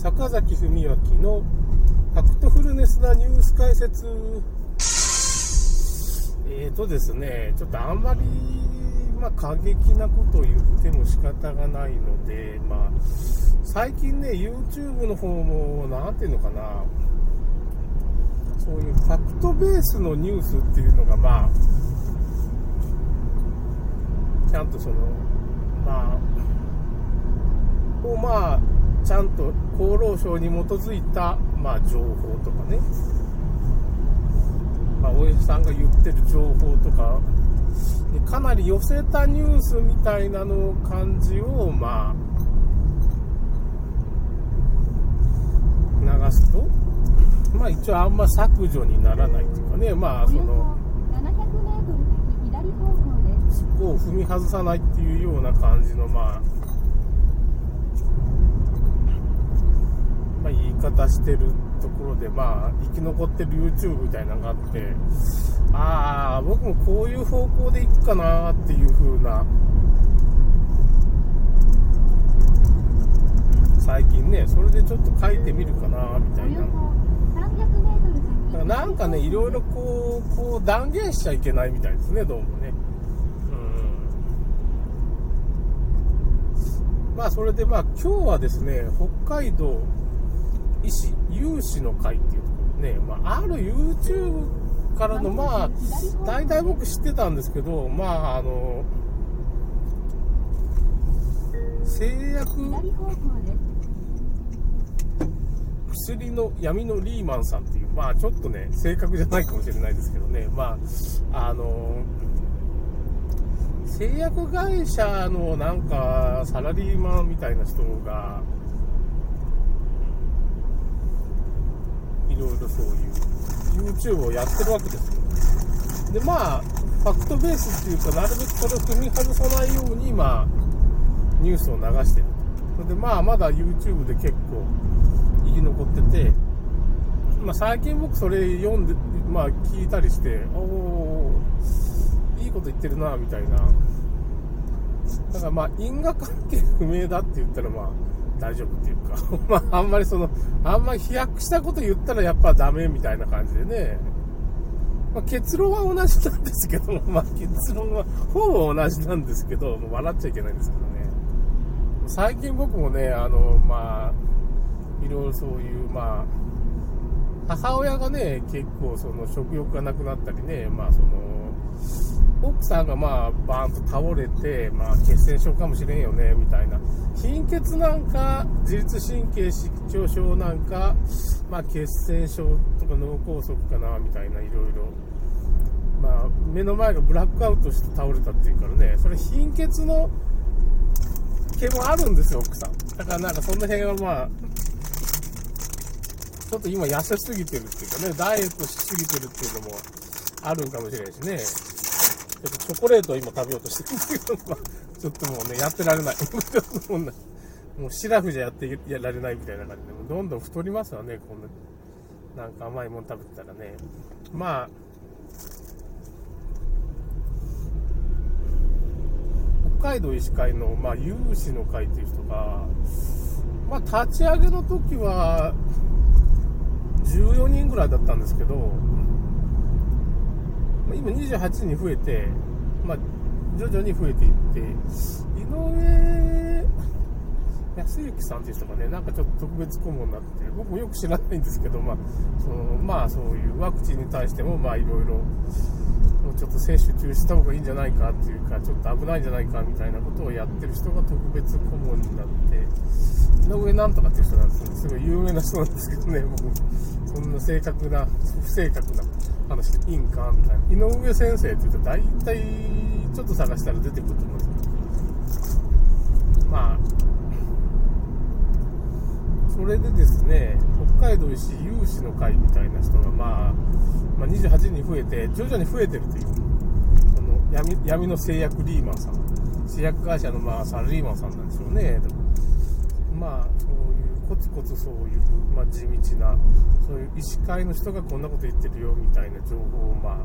坂崎文明のファクトフルネスなニュース解説。えーとですね、ちょっとあんまり、まあ、過激なことを言っても仕方がないので、まあ、最近ね、YouTube の方も、なんていうのかな、そういうファクトベースのニュースっていうのが、まあ、ちゃんとその、まあ、をまあ、ちゃんと厚労省に基づいた、まあ、情報とかね、まあ、お医者さんが言ってる情報とか、かなり寄せたニュースみたいなの感じを、まあ、流すと、まあ一応あんま削除にならないっていうかね、まあその、そこを踏み外さないっていうような感じの、まあ、まあ、言い方してるところで、まあ、生き残ってる YouTube みたいなのがあって、ああ、僕もこういう方向でいくかなっていう風な、最近ね、それでちょっと書いてみるかなみたいな。だからなんかね、いろいろこう、こう断言しちゃいけないみたいですね、どうもね。うん。まあ、それでまあ、今日はですね、北海道医師有志の会っていうところね、まあ、ある YouTube からの、まあ、大体僕知ってたんですけど、まあ、あの、製薬薬の闇のリーマンさんっていう、まあちょっとね、正確じゃないかもしれないですけどね、まあ、あの、製薬会社のなんかサラリーマンみたいな人が、いろいろそういう YouTube をやってるわけですよ。で、まあ、ファクトベースっていうか、なるべくこれを踏み外さないように、ま、ニュースを流してる。それで、まあ、まだ YouTube で結構生き残ってて、まあ、最近僕それ読んで、まあ、聞いたりして、おおいいこと言ってるな、みたいな。だからまあ、因果関係不明だって言ったら、まあ、大丈夫っていうか、まあ、あんまりその、あんまり飛躍したこと言ったらやっぱダメみたいな感じでね、まあ、結論は同じなんですけども、まあ、結論はほぼ同じなんですけど、もう笑っちゃいけないんですけどね。最近僕もね、あの、まあ、いろいろそういう、まあ、母親がね、結構その食欲がなくなったりね、まあその、奥さんがまあバーンと倒れて、まあ血栓症かもしれんよね、みたいな。貧血なんか、自律神経失調症なんか、まあ血栓症とか脳梗塞かな、みたいな、いろいろ。まあ、目の前がブラックアウトして倒れたっていうからね、それ貧血の毛もあるんですよ、奥さん。だからなんかその辺はまあ、ちょっと今痩せすぎてるっていうかね、ダイエットしすぎてるっていうのもあるんかもしれないしね。チョコレートを今食べようとしてるんですけど、ちょっともうね、やってられない。もうシラフじゃやってやられないみたいな感じで、どんどん太りますわね、こんな、なんか甘いもの食べてたらね。まあ、北海道医師会の、まあ、有志の会っていう人が、まあ、立ち上げの時は、14人ぐらいだったんですけど、今28人に増えて、まあ、徐々に増えていって、井上康之さんっていう人がね、なんかちょっと特別顧問になってて、僕もよく知らないんですけど、まあ、そのまあ、そういうワクチンに対しても、まあ、いろいろ、もうちょっと接種中止した方がいいんじゃないかっていうか、ちょっと危ないんじゃないかみたいなことをやってる人が特別顧問になって、井上なんとかっていう人なんですよ。すごい有名な人なんですけどね、僕、そんな正確な、不正確な話でいいんかみたいな。井上先生って言うと大体、ちょっと探したら出てくると思うんですけど、まあ、それでですね、海道医師有志の会みたいな人が、まあ、まあ、28人に増えて、徐々に増えてるという、その闇闇の製薬リーマンさん、製薬会社のまあサラリーマンさんなんでしょうね。まあ、そういうコツコツそういう、まあ、地道な、そういう医師会の人がこんなこと言ってるよみたいな情報を、まあ、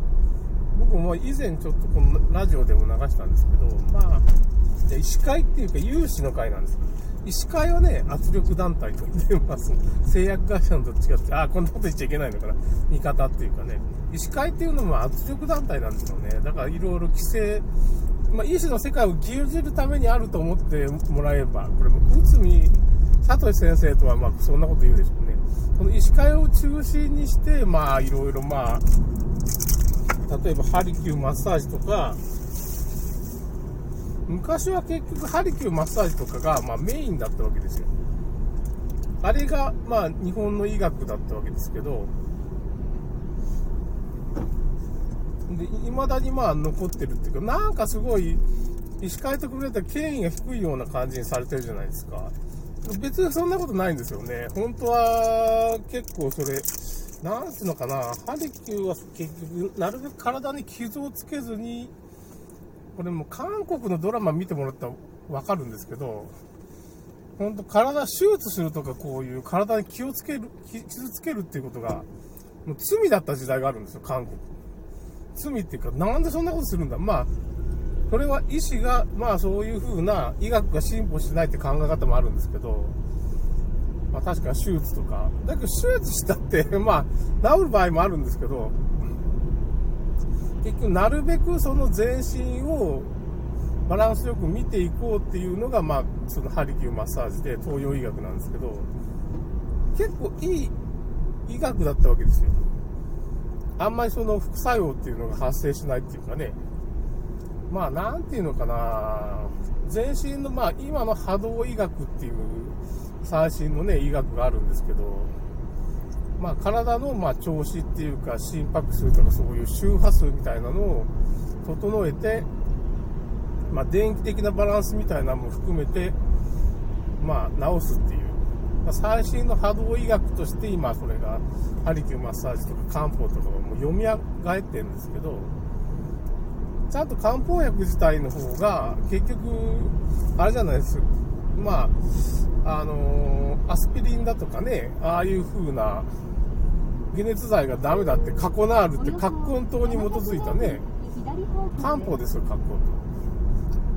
僕も以前ちょっとこのラジオでも流したんですけど、まあ、医師会っていうか有志の会なんですよ医師会はね、圧力団体と言ってます。製薬会社のどっちかって、あ、こんなこと言っちゃいけないのかな。見方っていうかね。医師会っていうのも圧力団体なんですよね。だからいろいろ規制、まあ、医師の世界を牛耳るためにあると思ってもらえば、これも内海聡先生とはまあそんなこと言うでしょうね。この医師会を中心にして、まあいろいろまあ、例えばハリキューマッサージとか、昔は結局ハリキューマッサージとかが、まあ、メインだったわけですよ。あれが、まあ、日本の医学だったわけですけど、で、未だにまあ残ってるっていうか、なんかすごい、医師会と比べたら権威が低いような感じにされてるじゃないですか。別にそんなことないんですよね。本当は結構それ、なんつうのかな、ハリキューは結局、なるべく体に傷をつけずに、これも韓国のドラマ見てもらったらわかるんですけど、本当体手術するとかこういう体に気をつける、傷つけるっていうことが、もう罪だった時代があるんですよ、韓国。罪っていうか、なんでそんなことするんだ？まあ、それは医師が、まあそういう風な医学が進歩しないって考え方もあるんですけど、まあ確かに手術とか、だけど手術したって、まあ治る場合もあるんですけど、結局なるべくその全身をバランスよく見ていこうっていうのが、まあ、そのハリキューマッサージで東洋医学なんですけど、結構いい医学だったわけですよ。あんまりその副作用っていうのが発生しないっていうかね、まあ、なんていうのかな、全身の、まあ、今の波動医学っていう最新のね、医学があるんですけど、まあ、体のま調子っていうか心拍数とかそういう周波数みたいなのを整えて、まあ、電気的なバランスみたいなのも含めて、まあ、治すっていう、まあ、最新の波動医学として今それがハリキューマッサージとか漢方とかも読み上がってるんですけどちゃんと漢方薬自体の方が結局あれじゃないです。まああのー、アスピリンだとかねああいう風な解熱剤がダメだってカコナールって葛根糖に基づいたね漢方ですよ葛根糖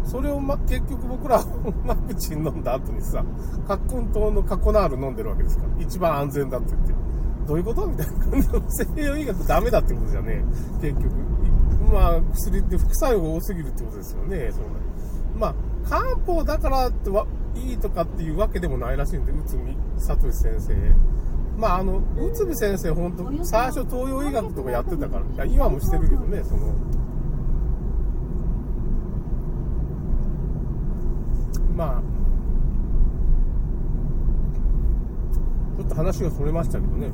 それを、ま、結局僕らワクチン飲んだ後にさ葛根糖のカコナール飲んでるわけですから。一番安全だって言って。どういうことみたいな感じの西洋医学ダメだってことじゃね結局。まあ薬って副作用が多すぎるってことですよねそまあ漢方だからっていいとかっていうわけでもないらしいんで内海聡先生まあ、あの、内海先生、本当最初東洋医学とかやってたから、いや今もしてるけどね、その、まあ、ちょっと話がそれましたけどね。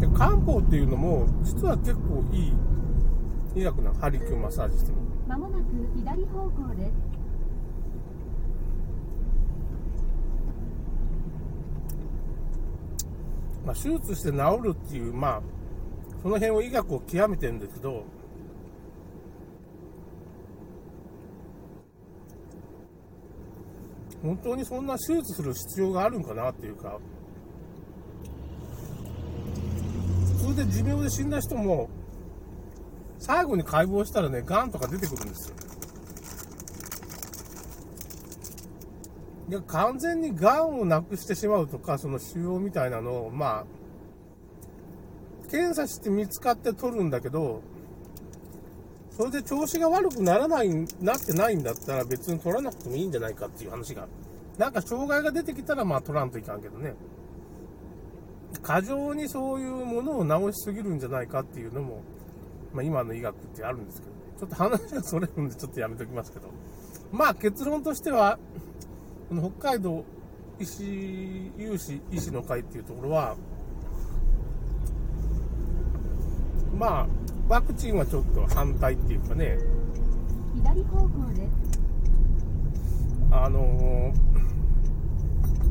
で、漢方っていうのも、実は結構いい医学なハリキューマッサージしても。まもなく左方向です。まあ、手術して治るっていう、まあ、その辺を医学を極めてるんですけど、本当にそんな手術する必要があるんかなっていうか、普通で寿命で死んだ人も、最後に解剖したらね、癌とか出てくるんですよ。完全に癌をなくしてしまうとか、その腫瘍みたいなのを、まあ、検査して見つかって取るんだけど、それで調子が悪くならない、なってないんだったら別に取らなくてもいいんじゃないかっていう話が。なんか障害が出てきたらまあ取らんといかんけどね。過剰にそういうものを治しすぎるんじゃないかっていうのも、まあ今の医学ってあるんですけど、ちょっと話がそれるんでちょっとやめときますけど。まあ結論としては、この北海道医師有志医師の会っていうところは、まあ、ワクチンはちょっと反対っていうかね、左方向です。あの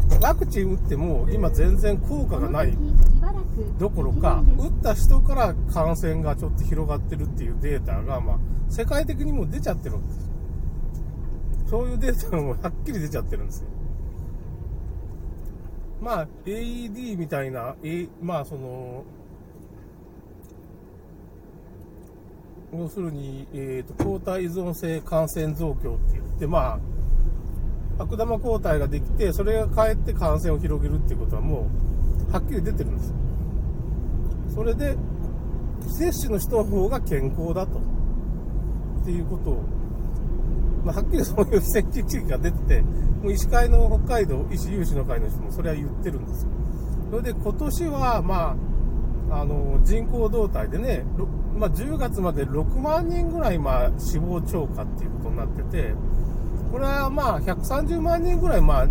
ー、ワクチン打っても今全然効果がないどころか、打った人から感染がちょっと広がってるっていうデータが、まあ、世界的にも出ちゃってるんです。そういうデータもはっきり出ちゃってるんですよ。まあ、AED みたいな、A、まあ、その、要するに、えっ、ー、と、抗体依存性感染増強って言って、まあ、悪玉抗体ができて、それがかえって感染を広げるっていうことはもう、はっきり出てるんです。それで、接種の人の方が健康だと。っていうことを、まあ、はっきりそういう戦時地域が出てて、もう医師会の北海道、医師有志の会の人もそれは言ってるんですよ。それで今年は、まあ、あの、人口動態でね、まあ、10月まで6万人ぐらい、まあ、死亡超過っていうことになってて、これはまあ、130万人ぐらい、まあ、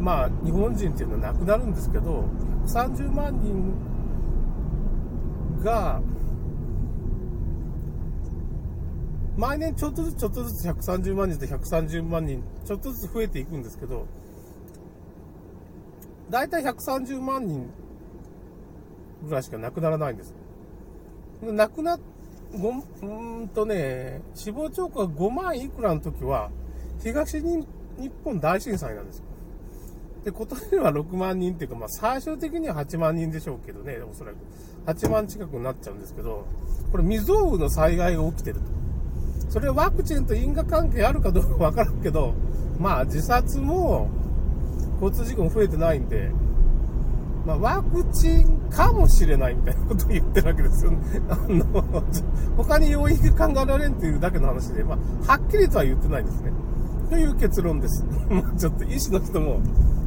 まあ、日本人っていうのは亡くなるんですけど、130万人が、毎年ちょっとずつちょっとずつ130万人と130万人、ちょっとずつ増えていくんですけど、大体130万人ぐらいしか亡くならないんです。亡くなっ、ごうんとね、死亡超過5万いくらの時は、東日本大震災なんですよ。で、今年は6万人っていうか、まあ最終的には8万人でしょうけどね、おそらく。8万近くになっちゃうんですけど、これ未曾有の災害が起きてると。それワクチンと因果関係あるかどうかわからんけど、まあ自殺も交通事故も増えてないんで、まあ、ワクチンかもしれないみたいなことを言ってるわけですよね。あの、他に要因が考えられんっていうだけの話で、まあ、はっきりとは言ってないですね。という結論です。まあ、ちょっと医師の人も、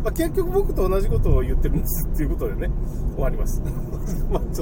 まあ、結局僕と同じことを言ってるんですっていうことでね、終わります。まあ、ちょっと